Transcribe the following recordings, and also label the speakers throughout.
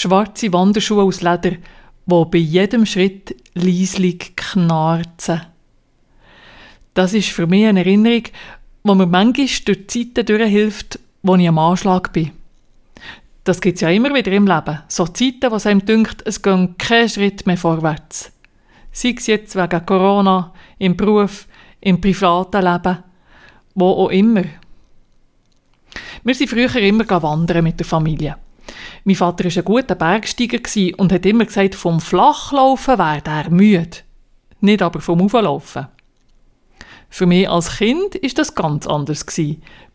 Speaker 1: schwarze Wanderschuhe aus Leder, wo bei jedem Schritt leislich knarzen. Das ist für mich eine Erinnerung, wo mir manchmal durch die Zeiten durchhilft, wo ich am Anschlag bin. Das gibt es ja immer wieder im Leben. So Zeiten, wo es einem dünkt, es geht kein Schritt mehr vorwärts. Sei es jetzt wegen Corona, im Beruf, im privaten Leben, wo auch immer. Wir sind früher immer wandern mit der Familie. Mein Vater war ein guter Bergsteiger und hat immer gesagt, vom Flachlaufen wäre er müde. Nicht aber vom Auflaufen. Für mich als Kind ist das ganz anders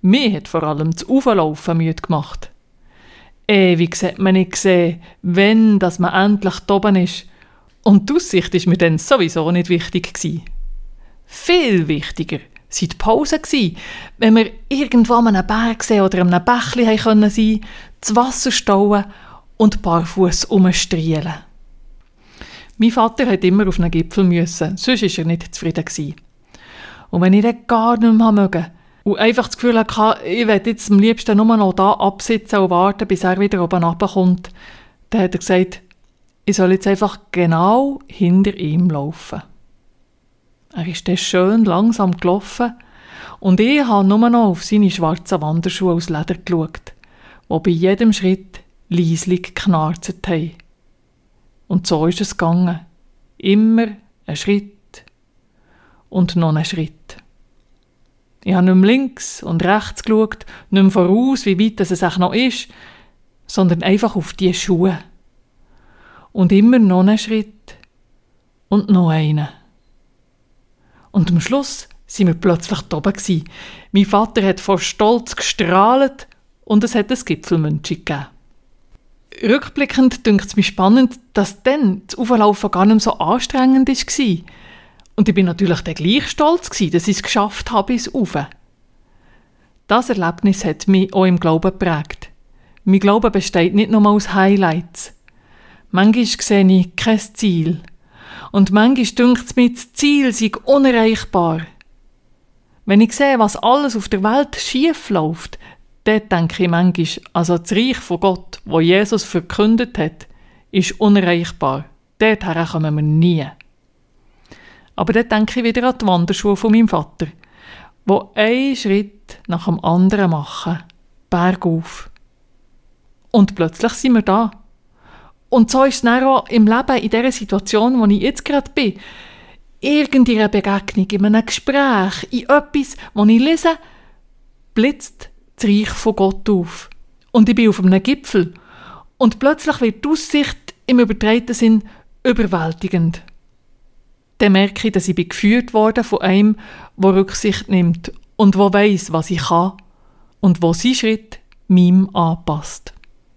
Speaker 1: Mir hat vor allem das Auflaufen müde gemacht. Ewig hat man nicht gesehen, wenn dass man endlich oben ist. Und die Aussicht ist mir dann sowieso nicht wichtig. Viel wichtiger waren die Pausen gewesen, wenn wir irgendwo an einem Berg oder an einem Bächli können sein, das Wasser stauen und barfuß umstrielen. Mein Vater hat immer auf einen Gipfel müssen, sonst war er nicht zufrieden gewesen. Und wenn ich dann gar nicht mehr mögen und einfach das Gefühl hatte, ich werde jetzt am liebsten nur noch da absitzen und warten, bis er wieder oben runterkommt, dann hat er gesagt, ich soll jetzt einfach genau hinter ihm laufen. Er ist dann schön langsam gelaufen und ich habe nur noch auf seine schwarzen Wanderschuhe aus Leder geschaut, die bei jedem Schritt leislich geknarzt haben. Und so ist es gegangen. Immer ein Schritt und noch ein Schritt. Ich habe nicht mehr links und rechts geschaut, nicht mehr voraus, wie weit es auch noch ist, sondern einfach auf die Schuhe. Und immer noch einen Schritt und noch einen. Und am Schluss sind wir plötzlich oben. Gewesen. Mein Vater hat vor Stolz gestrahlt und es hat ein Gipfelmünzchen gegeben. Rückblickend dünkt es mich spannend, dass dann das Auflaufen gar nicht so anstrengend war. Und ich bin natürlich dann gleich stolz gewesen, dass ich es geschafft habe bis Ufe. Das Erlebnis hat mich auch im Glauben geprägt. Mein Glaube besteht nicht nur aus Highlights. Manchmal sehe ich kein Ziel – und manchmal dünkt es mir, das Ziel sei unerreichbar. Wenn ich sehe, was alles auf der Welt schief läuft, dann denke ich manchmal, also das Reich von Gott, wo Jesus verkündet hat, ist unerreichbar. Dorthin kommen wir nie. Aber dann denke ich wieder an die Wanderschuhe von meinem Vater, wo einen Schritt nach dem anderen machen, bergauf. Und plötzlich sind wir da. Und so ist es dann auch im Leben, in dieser Situation, wo ich jetzt gerade bin. Irgendeine Begegnung, in einem Gespräch, in etwas, wo ich lese, blitzt das Reich von Gott auf. Und ich bin auf einem Gipfel. Und plötzlich wird die Aussicht im übertragenen Sinn überwältigend. Dann merke ich, dass ich geführt worden von einem, der Rücksicht nimmt und wo weiß, was ich kann und wo sein Schritt meinem anpasst.